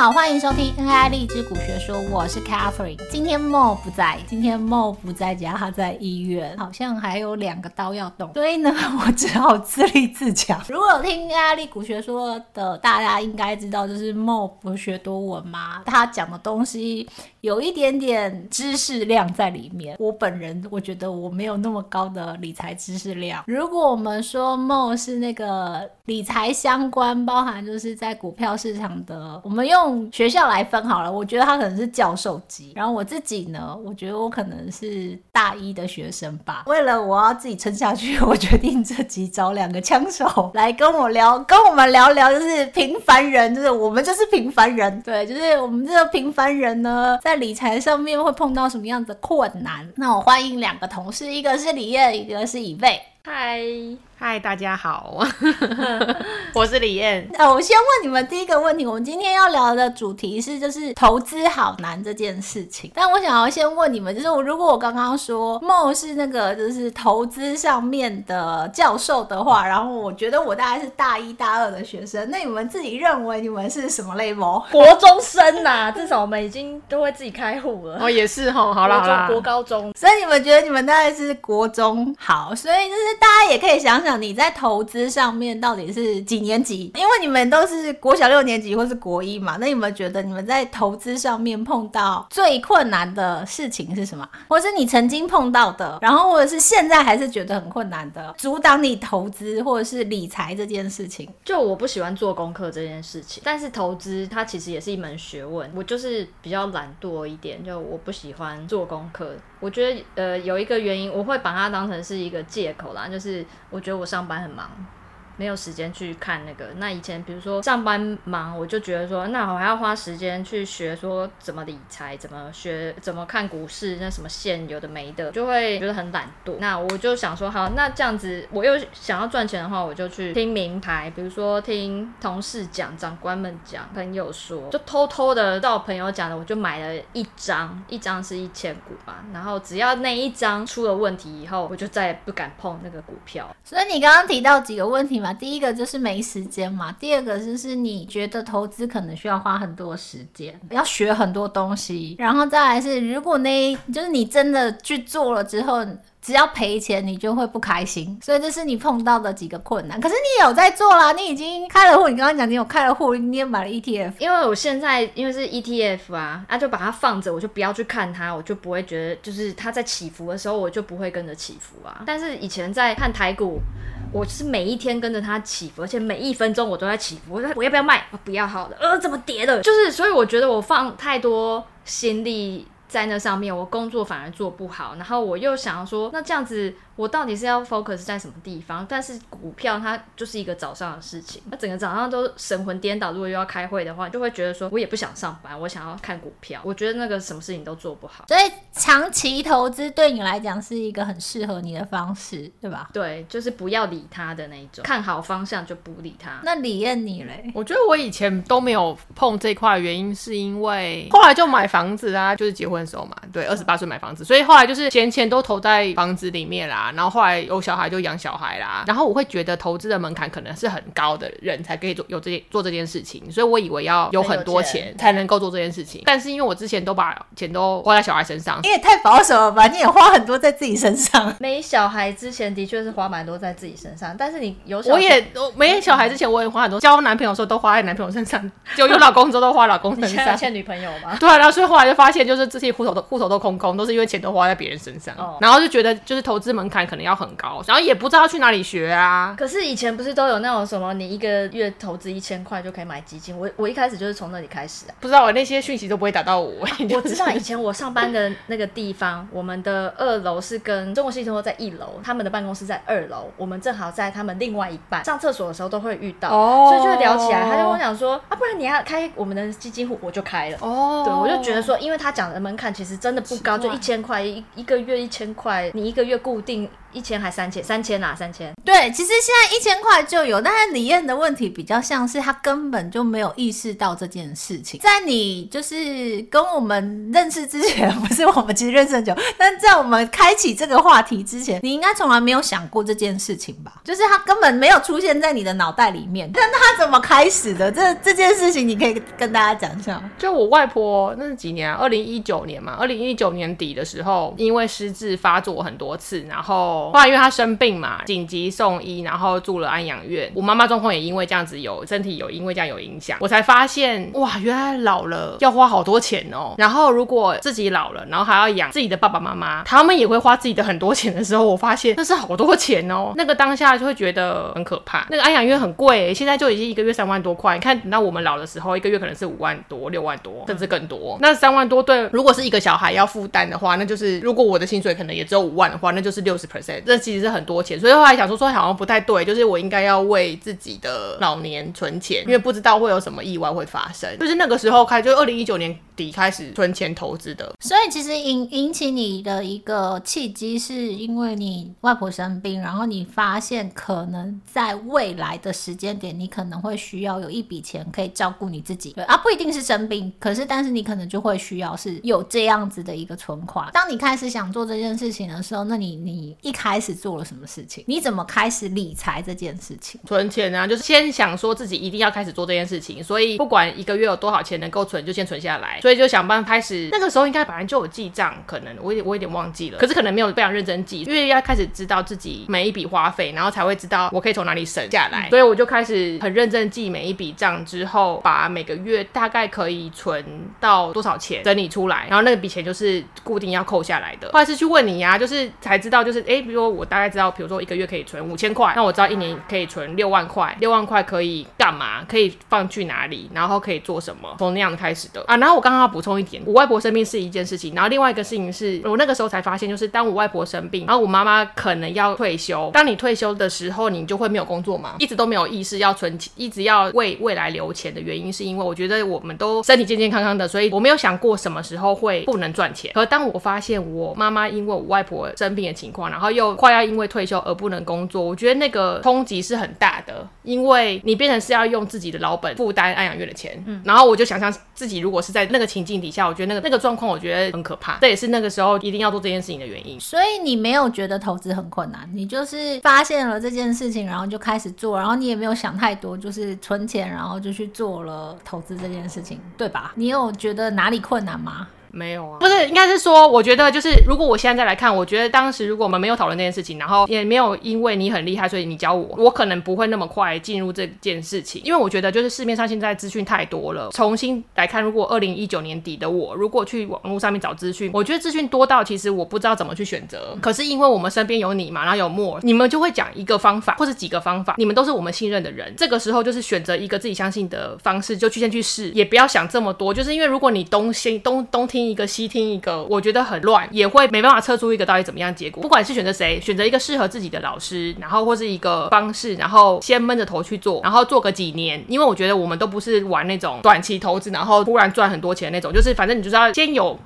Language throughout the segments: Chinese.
好，欢迎收听 NIA 荔枝股学说，我是 Catherine。今天 Mo 不在，今天 Mo 不在家，他在医院，好像还有两个刀要动，所以呢，我只好自立自强。如果有听 NIA 荔枝股学说的，大家应该知道，就是 Mo 博学多闻嘛，他讲的东西有一点点知识量在里面。我本人我觉得我没有那么高的理财知识量。如果我们说 Mo 是那个理财相关，包含就是在股票市场的，我们用。学校来分好了，我觉得他可能是教授级，然后我自己呢，我觉得我可能是大一的学生吧。为了我要自己撑下去，我决定这集找两个枪手来跟我聊，跟我们聊聊，就是平凡人，就是我们就是平凡人，对，就是我们这个平凡人呢，在理财上面会碰到什么样的困难？那我欢迎两个同事，一个是李燕，一个是以贝。嗨嗨，大家好，我是李燕。呃，我先问你们第一个问题，我们今天要聊的主题是就是投资好难这件事情。但我想要先问你们，就是我如果我刚刚说 Mo 是那个就是投资上面的教授的话，然后我觉得我大概是大一大二的学生，那你们自己认为你们是什么 level？国中生呐、啊，至少我们已经都会自己开户了。哦，也是哈，好啦好啦，国高中，所以你们觉得你们大概是国中好，所以就是。大家也可以想想，你在投资上面到底是几年级？因为你们都是国小六年级或是国一嘛，那你们觉得你们在投资上面碰到最困难的事情是什么？或是你曾经碰到的，然后或者是现在还是觉得很困难的，阻挡你投资或者是理财这件事情？就我不喜欢做功课这件事情，但是投资它其实也是一门学问。我就是比较懒惰一点，就我不喜欢做功课。我觉得呃有一个原因，我会把它当成是一个借口啦，就是我觉得我上班很忙。没有时间去看那个。那以前比如说上班忙，我就觉得说，那我还要花时间去学说怎么理财，怎么学，怎么看股市，那什么线有的没的，就会觉得很懒惰。那我就想说，好，那这样子我又想要赚钱的话，我就去听名牌，比如说听同事讲、长官们讲、朋友说，就偷偷的照朋友讲的，我就买了一张，一张是一千股吧。然后只要那一张出了问题以后，我就再也不敢碰那个股票。所以你刚刚提到几个问题嘛？第一个就是没时间嘛，第二个就是你觉得投资可能需要花很多时间，要学很多东西，然后再来是如果那就是你真的去做了之后。只要赔钱，你就会不开心，所以这是你碰到的几个困难。可是你有在做啦，你已经开了户。你刚刚讲你有开了户，你也买了 ETF。因为我现在因为是 ETF 啊，啊就把它放着，我就不要去看它，我就不会觉得就是它在起伏的时候，我就不会跟着起伏啊。但是以前在看台股，我是每一天跟着它起伏，而且每一分钟我都在起伏。我说我要不要卖？不要好了，呃，怎么跌的？就是所以我觉得我放太多心力在那上面，我工作反而做不好。然后我又想要说，那这样子。我到底是要 focus 在什么地方？但是股票它就是一个早上的事情，那整个早上都神魂颠倒。如果又要开会的话，就会觉得说我也不想上班，我想要看股票。我觉得那个什么事情都做不好。所以长期投资对你来讲是一个很适合你的方式，对吧？对，就是不要理他的那一种，看好方向就不理他。那李艳你嘞？我觉得我以前都没有碰这块，原因是因为后来就买房子啊，就是结婚的时候嘛，对，二十八岁买房子，所以后来就是闲钱都投在房子里面啦。然后后来有小孩就养小孩啦，然后我会觉得投资的门槛可能是很高的人才可以做有这做这件事情，所以我以为要有很多钱才能够做这件事情。但是因为我之前都把钱都花在小孩身上，你也太保守了吧？你也花很多在自己身上。没小孩之前的确是花蛮多在自己身上，但是你有小孩，我也我没小孩之前我也花很多，交男朋友的时候都花在男朋友身上，就有老公之后都花老公身上。欠女朋友吗？对啊，然后所以后来就发现就是这些户头都户头都空空，都是因为钱都花在别人身上，哦，然后就觉得就是投资门槛可能要很高，然后也不知道去哪里学啊。可是以前不是都有那种什么，你一个月投资一千块就可以买基金？我我一开始就是从那里开始啊。不知道我那些讯息都不会打到我。我知道以前我上班的那个地方，我们的二楼是跟中国信托在一楼，他们的办公室在二楼，我们正好在他们另外一半。上厕所的时候都会遇到，哦，所以就会聊起来。他就跟我讲说啊，不然你要开我们的基金户，我就开了。哦，对，我就觉得说，因为他讲的门槛其实真的不高，就一千块一一个月一千块，你一个月固定 being 一千还三千？三千啊，三千。对，其实现在一千块就有，但是李燕的问题比较像是他根本就没有意识到这件事情。在你就是跟我们认识之前，不是我们其实认识很久，但在我们开启这个话题之前，你应该从来没有想过这件事情吧？就是他根本没有出现在你的脑袋里面。但他怎么开始的？这这件事情你可以跟大家讲一下。就我外婆那是几年啊？二零一九年嘛，二零一九年底的时候，因为失智发作很多次，然后后来因为他生病嘛，紧急送医，然后住了安养院。我妈妈状况也因为这样子有身体有因为这样有影响，我才发现哇，原来老了要花好多钱哦。然后如果自己老了，然后还要养自己的爸爸妈妈，他们也会花自己的很多钱的时候，我发现那是好多钱哦。那个当下就会觉得很可怕。那个安养院很贵，现在就已经一个月三万多块。你看等到我们老的时候，一个月可能是五万多、六万多，甚至更多。那三万多对，如果是一个小孩要负担的话，那就是如果我的薪水可能也只有五万的话，那就是六十 percent，这其实是很多钱。所以后来想说说好像不太对，就是我应该要为自己的老年存钱，因为不知道会有什么意外会发生。就是那个时候开，就二零一九年底开始存钱投资的。所以其实引引起你的一个契机，是因为你外婆生病，然后你发现可能在未来的时间点，你可能会需要有一笔钱可以照顾你自己。对啊，不一定是生病，可是但是你可能就会需要是有这样子的一个存款。当你开始想做这件事情的时候，那你你一开始做了什么事情？你怎么开始理财这件事情？存钱啊，就是先想说自己一定要开始做这件事情，所以不管一个月有多少钱能够存，就先存下来。所以就想办法开始。那个时候应该本来就有记账，可能我有我有点忘记了，可是可能没有非常认真记，因为要开始知道自己每一笔花费，然后才会知道我可以从哪里省下来。嗯、所以我就开始很认真记每一笔账，之后把每个月大概可以存到多少钱整理出来，然后那个笔钱就是固定要扣下来的。后来是去问你呀、啊，就是才知道，就是哎，比如说我大概知道，比如说我一个月可以存五千块，那我知道一年可以存六万块，六万块可以干嘛？可以放去哪里？然后可以做什么？从那样开始的啊。然后我刚刚要补充一点，我外婆生病是一件事情，然后另外一个事情是我那个时候才发现，就是当我外婆生病，然后我妈妈可能要退休。当你退休的时候，你就会没有工作嘛，一直都没有意识要存钱，一直要为未来留钱的原因，是因为我觉得我们都身体健健康康的，所以我没有想过什么时候会不能赚钱。可当我发现我妈妈因为我外婆生病的情况，然后又快要因为退休而不能工作，我觉得那个冲击是很大的，因为你变成是要用自己的老本负担安养院的钱。嗯，然后我就想象自己如果是在那个情境底下，我觉得那个那个状况，我觉得很可怕。这也是那个时候一定要做这件事情的原因。所以你没有觉得投资很困难，你就是发现了这件事情，然后就开始做，然后你也没有想太多，就是存钱，然后就去做了投资这件事情，对吧？你有觉得哪里困难吗？没有啊，不是，应该是说，我觉得就是，如果我现在再来看，我觉得当时如果我们没有讨论这件事情，然后也没有因为你很厉害，所以你教我，我可能不会那么快进入这件事情，因为我觉得就是市面上现在资讯太多了。重新来看，如果二零一九年底的我，如果去网络上面找资讯，我觉得资讯多到其实我不知道怎么去选择。可是因为我们身边有你嘛，然后有 More，你们就会讲一个方法或者几个方法，你们都是我们信任的人，这个时候就是选择一个自己相信的方式，就去先去试，也不要想这么多，就是因为如果你东西东东听听一个西听一个。个我觉得很乱，也会没办法测出一个到底怎么样结果。不管是选择谁，选择一个适合自己的老师，然后或是一个方式，然后先闷着头去做，然后做个几年。因为我觉得我们都不是玩那种短期投资，然后突然赚很多钱那种，就是反正你就是要先有。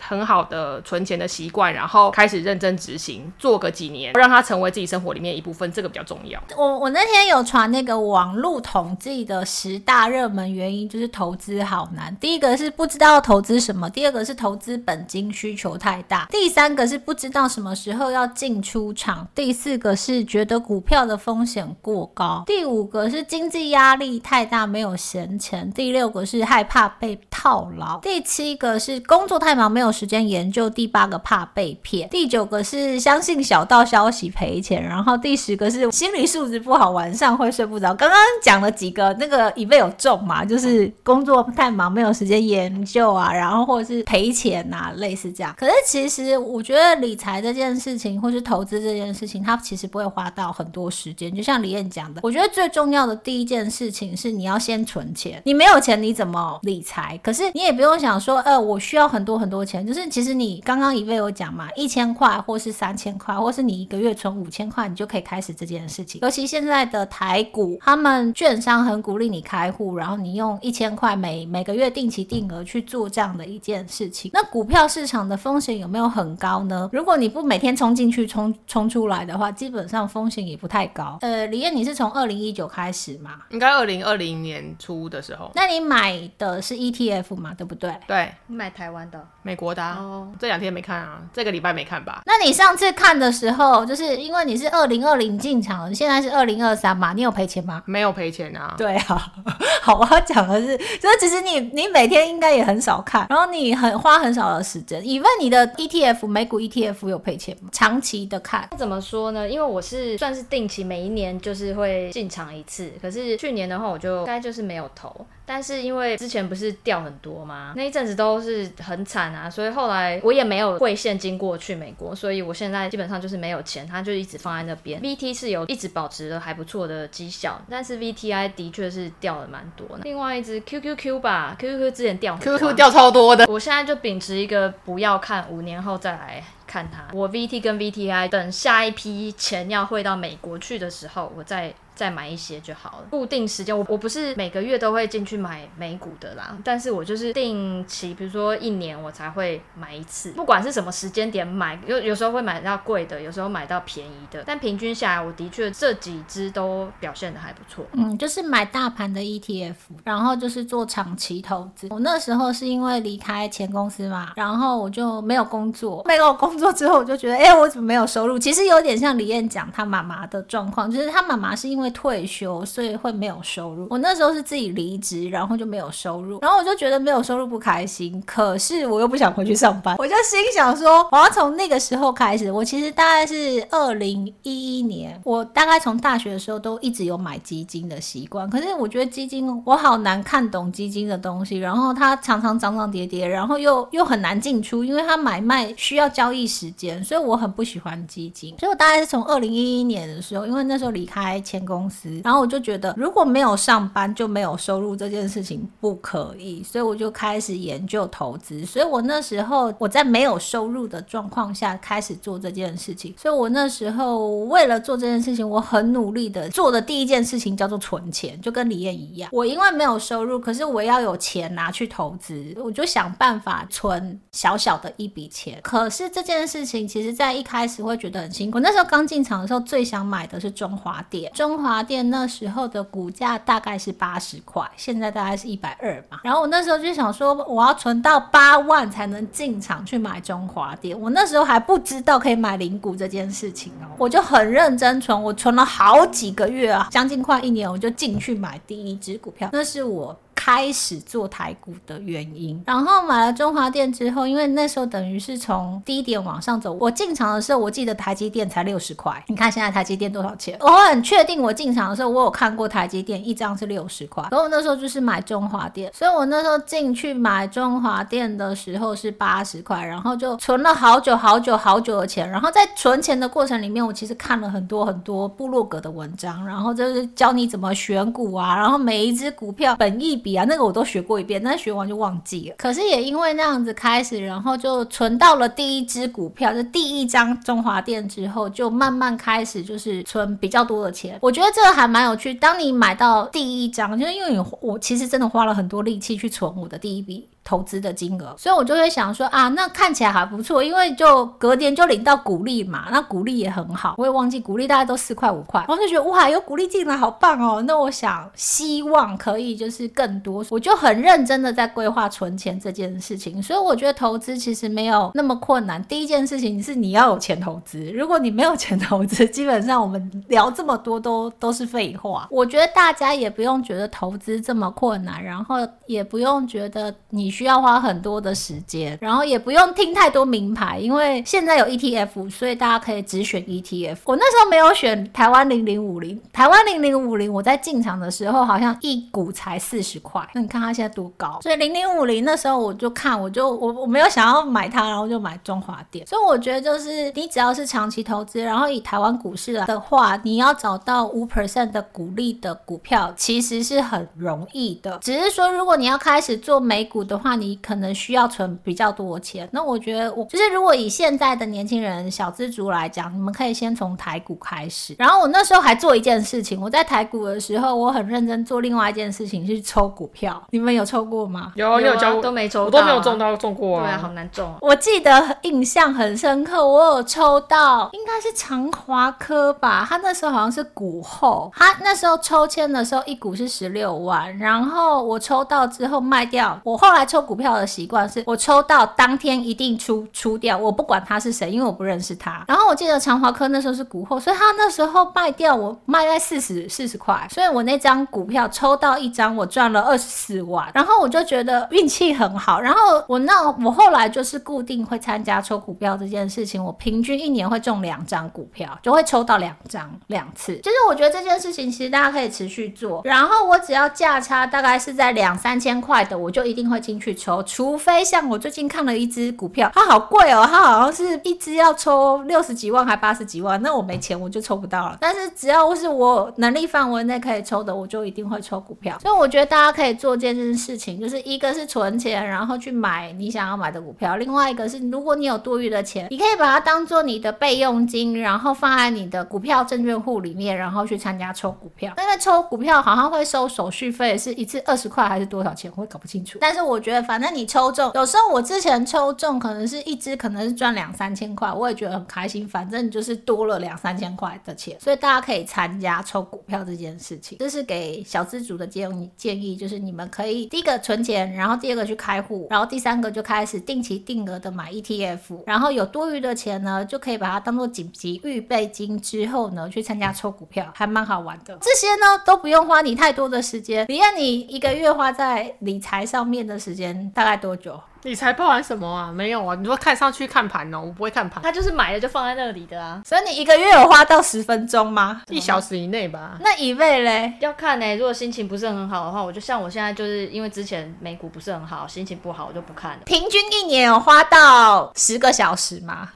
很好的存钱的习惯，然后开始认真执行，做个几年，让它成为自己生活里面一部分，这个比较重要。我我那天有传那个网络统计的十大热门原因，就是投资好难。第一个是不知道投资什么，第二个是投资本金需求太大，第三个是不知道什么时候要进出场，第四个是觉得股票的风险过高，第五个是经济压力太大没有闲钱，第六个是害怕被套牢，第七个是工作太忙没有。时间研究，第八个怕被骗，第九个是相信小道消息赔钱，然后第十个是心理素质不好，晚上会睡不着。刚刚讲了几个，那个以备有重嘛，就是工作太忙没有时间研究啊，然后或者是赔钱啊，类似这样。可是其实我觉得理财这件事情，或是投资这件事情，它其实不会花到很多时间。就像李燕讲的，我觉得最重要的第一件事情是你要先存钱。你没有钱你怎么理财？可是你也不用想说，呃，我需要很多很多钱。就是其实你刚刚一位有讲嘛，一千块或是三千块，或是你一个月存五千块，你就可以开始这件事情。尤其现在的台股，他们券商很鼓励你开户，然后你用一千块每每个月定期定额去做这样的一件事情。那股票市场的风险有没有很高呢？如果你不每天冲进去冲冲出来的话，基本上风险也不太高。呃，李燕，你是从二零一九开始嘛？应该二零二零年初的时候。那你买的是 ETF 嘛？对不对？对，你买台湾的、美国的、啊。哦，这两天没看啊，这个礼拜没看吧？那你上次看的时候，就是因为你是二零二零进场的，现在是二零二三嘛？你有赔钱吗？没有赔钱啊。对啊，好，我要讲的是，就是其实你你每天应该也很少看，然后你很花很少的时间。以问你的 ETF 美股 ETF 有赔钱吗？长期的看，怎么说呢？因为我是算是定期每一年就是会进场一次，可是去年的话我就该就是没有投。但是因为之前不是掉很多吗？那一阵子都是很惨啊，所以后来我也没有汇现金过去美国，所以我现在基本上就是没有钱，它就一直放在那边。VT 是有一直保持了还不错的绩效，但是 VTI 的确是掉了蛮多的。另外一只 QQQ 吧，QQQ 之前掉，QQQ 掉超多的。我现在就秉持一个不要看，五年后再来看它。我 VT 跟 VTI 等下一批钱要汇到美国去的时候，我再。再买一些就好了。固定时间，我我不是每个月都会进去买美股的啦，但是我就是定期，比如说一年我才会买一次。不管是什么时间点买，有有时候会买到贵的，有时候买到便宜的。但平均下来，我的确这几只都表现的还不错。嗯，就是买大盘的 ETF，然后就是做长期投资。我那时候是因为离开前公司嘛，然后我就没有工作。没有工作之后，我就觉得，哎、我怎么没有收入？其实有点像李燕讲她妈妈的状况，就是她妈妈是因为。退休，所以会没有收入。我那时候是自己离职，然后就没有收入，然后我就觉得没有收入不开心。可是我又不想回去上班，我就心想说，我要从那个时候开始。我其实大概是二零一一年，我大概从大学的时候都一直有买基金的习惯。可是我觉得基金我好难看懂基金的东西，然后它常常涨涨跌跌，然后又又很难进出，因为它买卖需要交易时间，所以我很不喜欢基金。所以我大概是从二零一一年的时候，因为那时候离开前公公司，然后我就觉得如果没有上班就没有收入这件事情不可以，所以我就开始研究投资。所以我那时候我在没有收入的状况下开始做这件事情。所以我那时候为了做这件事情，我很努力的做的第一件事情叫做存钱，就跟李燕一样。我因为没有收入，可是我要有钱拿去投资，我就想办法存小小的一笔钱。可是这件事情其实在一开始会觉得很辛苦。那时候刚进场的时候，最想买的是中华电，中华店。那时候的股价大概是八十块，现在大概是一百二嘛。然后我那时候就想说，我要存到八万才能进场去买中华店。我那时候还不知道可以买零股这件事情哦，我就很认真存，我存了好几个月啊，将近快一年，我就进去买第一支股票，那是我。开始做台股的原因，然后买了中华电之后，因为那时候等于是从低点往上走。我进场的时候，我记得台积电才六十块。你看现在台积电多少钱？我很确定，我进场的时候，我有看过台积电一张是六十块。然后我那时候就是买中华电，所以我那时候进去买中华电的时候是八十块，然后就存了好久好久好久的钱。然后在存钱的过程里面，我其实看了很多很多部落格的文章，然后就是教你怎么选股啊，然后每一只股票本益比。那个我都学过一遍，但是学完就忘记了。可是也因为那样子开始，然后就存到了第一支股票，就第一张中华店之后，就慢慢开始就是存比较多的钱。我觉得这个还蛮有趣。当你买到第一张，就是因为你我其实真的花了很多力气去存我的第一笔。投资的金额，所以我就会想说啊，那看起来还不错，因为就隔年就领到股利嘛，那股利也很好，我也忘记股利大概都四块五块，然后就觉得哇，有股利进来好棒哦。那我想希望可以就是更多，我就很认真的在规划存钱这件事情。所以我觉得投资其实没有那么困难。第一件事情是你要有钱投资，如果你没有钱投资，基本上我们聊这么多都都是废话。我觉得大家也不用觉得投资这么困难，然后也不用觉得你。需要花很多的时间，然后也不用听太多名牌，因为现在有 ETF，所以大家可以只选 ETF。我那时候没有选台湾零零五零，台湾零零五零，我在进场的时候好像一股才四十块，那你看它现在多高？所以零零五零那时候我就看，我就我我没有想要买它，然后就买中华电。所以我觉得就是你只要是长期投资，然后以台湾股市来的话，你要找到五 percent 的股利的股票，其实是很容易的。只是说如果你要开始做美股的。话，你可能需要存比较多钱。那我觉得我就是如果以现在的年轻人小资族来讲，你们可以先从台股开始。然后我那时候还做一件事情，我在台股的时候，我很认真做另外一件事情，去抽股票。你们有抽过吗？有，你有教过？都没抽，我都没有中到中过啊。对啊，好难中。我记得印象很深刻，我有抽到，应该是长华科吧。他那时候好像是股后，他那时候抽签的时候一股是十六万，然后我抽到之后卖掉。我后来抽股票的习惯是我抽到当天一定出出掉，我不管他是谁，因为我不认识他。然后我记得长华科那时候是股后，所以他那时候卖掉我卖在四十四十块，所以我那张股票抽到一张我赚了二十四万，然后我就觉得运气很好。然后我那我后来就是固定会参加抽股票这件事情，我平均一年会中两张股票，就会抽到两张两次。就是我觉得这件事情其实大家可以持续做，然后我只要价差大概是在两三千块的，我就一定会进去抽，除非像我最近看了一只股票，它好贵哦，它好像是一只要抽六十几万还八十几万，那我没钱我就抽不到了。但是只要是我能力范围内可以抽的，我就一定会抽股票。所以我觉得大家可以做这件事情，就是一个是存钱，然后去买你想要买的股票；另外一个是如果你有多余的钱，你可以把它当做你的备用金，然后放在你的股票证券户里面，然后去参加抽股票。因为抽股票好像会收手续费，是一次二十块还是多少钱？我也搞不清楚。但是我觉得，反正你抽中，有时候我之前抽中可能是一支，可能是赚两三千块，我也觉得很开心。反正就是多了两三千块的钱，所以大家可以参加抽股票这件事情。这是给小资族的建议，建议就是你们可以第一个存钱，然后第二个去开户，然后第三个就开始定期定额的买 ETF，然后有多余的钱呢，就可以把它当做紧急预备金，之后呢去参加抽股票，还蛮好玩的。这些呢都不用花你太多的时间，你看，你一个月花在理财上面的时间大概多久？你才报完什么啊？没有啊！你说看上去看盘哦，我不会看盘。他就是买了就放在那里的啊。所以你一个月有花到十分钟吗？一小时以内吧。那以位嘞？要看呢、欸。如果心情不是很好的话，我就像我现在就是因为之前美股不是很好，心情不好，我就不看了。平均一年有花到十个小时吗？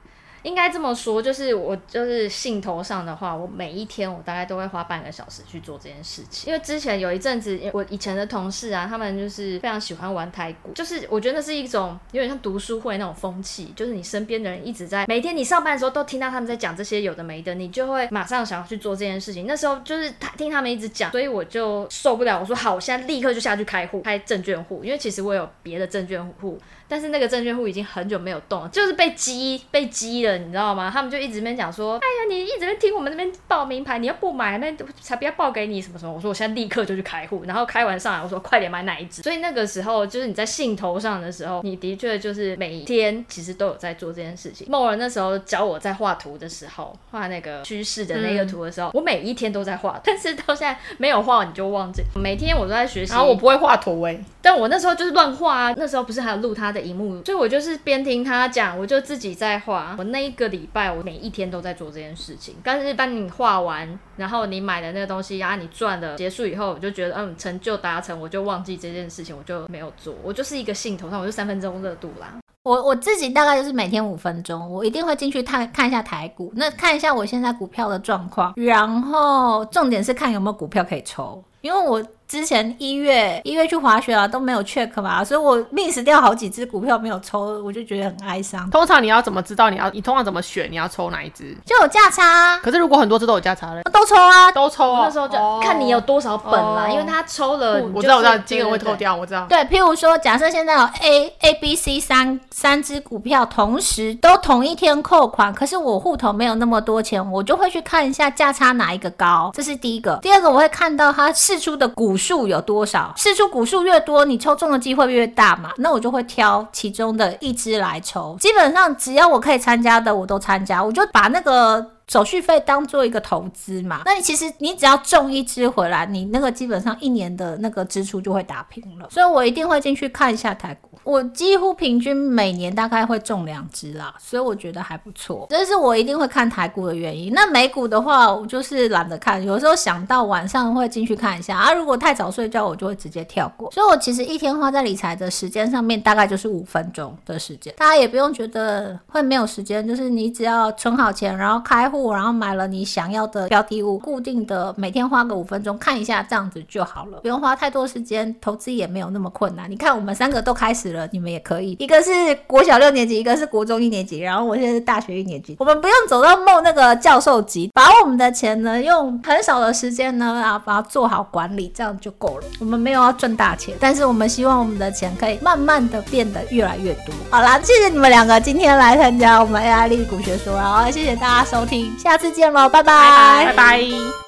应该这么说，就是我就是兴头上的话，我每一天我大概都会花半个小时去做这件事情。因为之前有一阵子，我以前的同事啊，他们就是非常喜欢玩台股，就是我觉得那是一种有点像读书会那种风气，就是你身边的人一直在每天你上班的时候都听到他们在讲这些有的没的，你就会马上想要去做这件事情。那时候就是他听他们一直讲，所以我就受不了，我说好，我现在立刻就下去开户开证券户，因为其实我有别的证券户。但是那个证券户已经很久没有动了，就是被激被激了，你知道吗？他们就一直在讲说，哎呀，你一直在听我们那边报名牌，你要不买，那才不要报给你什么什么。我说我现在立刻就去开户，然后开完上来，我说快点买哪一只。所以那个时候就是你在兴头上的时候，你的确就是每天其实都有在做这件事情。某人那时候教我在画图的时候，画那个趋势的那个图的时候，嗯、我每一天都在画，但是到现在没有画，你就忘记。每天我都在学习，然后我不会画图哎、欸，但我那时候就是乱画啊。那时候不是还有录他的荧幕，所以我就是边听他讲，我就自己在画。我那一个礼拜，我每一天都在做这件事情。但是当你画完，然后你买的那个东西，然后你赚了结束以后，我就觉得嗯，成就达成，我就忘记这件事情，我就没有做。我就是一个兴头上，我就三分钟热度啦。我我自己大概就是每天五分钟，我一定会进去看看一下台股，那看一下我现在股票的状况，然后重点是看有没有股票可以抽，因为我。之前一月一月去滑雪啊，都没有 check 嘛，所以我 miss 掉好几只股票没有抽，我就觉得很哀伤。通常你要怎么知道你要你通常怎么选你要抽哪一只？就有价差。啊可是如果很多只都有价差嘞，都抽啊，都抽啊。那时候就看你有多少本啦，哦、因为他抽了，我知道我知道金额会扣掉，我知道。对，譬如说，假设现在有 A A B C 三三只股票同时都同一天扣款，可是我户头没有那么多钱，我就会去看一下价差哪一个高，这是第一个。第二个我会看到它试出的股数有多少。试出股数越多，你抽中的机会越大嘛。那我就会挑其中的一支来抽。基本上只要我可以参加的，我都参加。我就把那个手续费当做一个投资嘛。那你其实你只要中一支回来，你那个基本上一年的那个支出就会打平了。所以我一定会进去看一下台股。我几乎平均每年大概会中两支啦，所以我觉得还不错。这是我一定会看台股的原因。那美股的话，我就是懒得看，有时候想到晚上会进去看一下啊。如果太早睡觉，我就会直接跳过。所以我其实一天花在理财的时间上面，大概就是五分钟的时间。大家也不用觉得会没有时间，就是你只要存好钱，然后开户。户，然后买了你想要的标的物，固定的每天花个五分钟看一下，这样子就好了，不用花太多时间，投资也没有那么困难。你看我们三个都开始了，你们也可以。一个是国小六年级，一个是国中一年级，然后我现在是大学一年级。我们不用走到梦那个教授级，把我们的钱呢用很少的时间呢，啊把它做好管理，这样就够了。我们没有要赚大钱，但是我们希望我们的钱可以慢慢的变得越来越多。好啦，谢谢你们两个今天来参加我们 AI 力股学说，然后谢谢大家收听，下次见喽，拜拜，拜拜。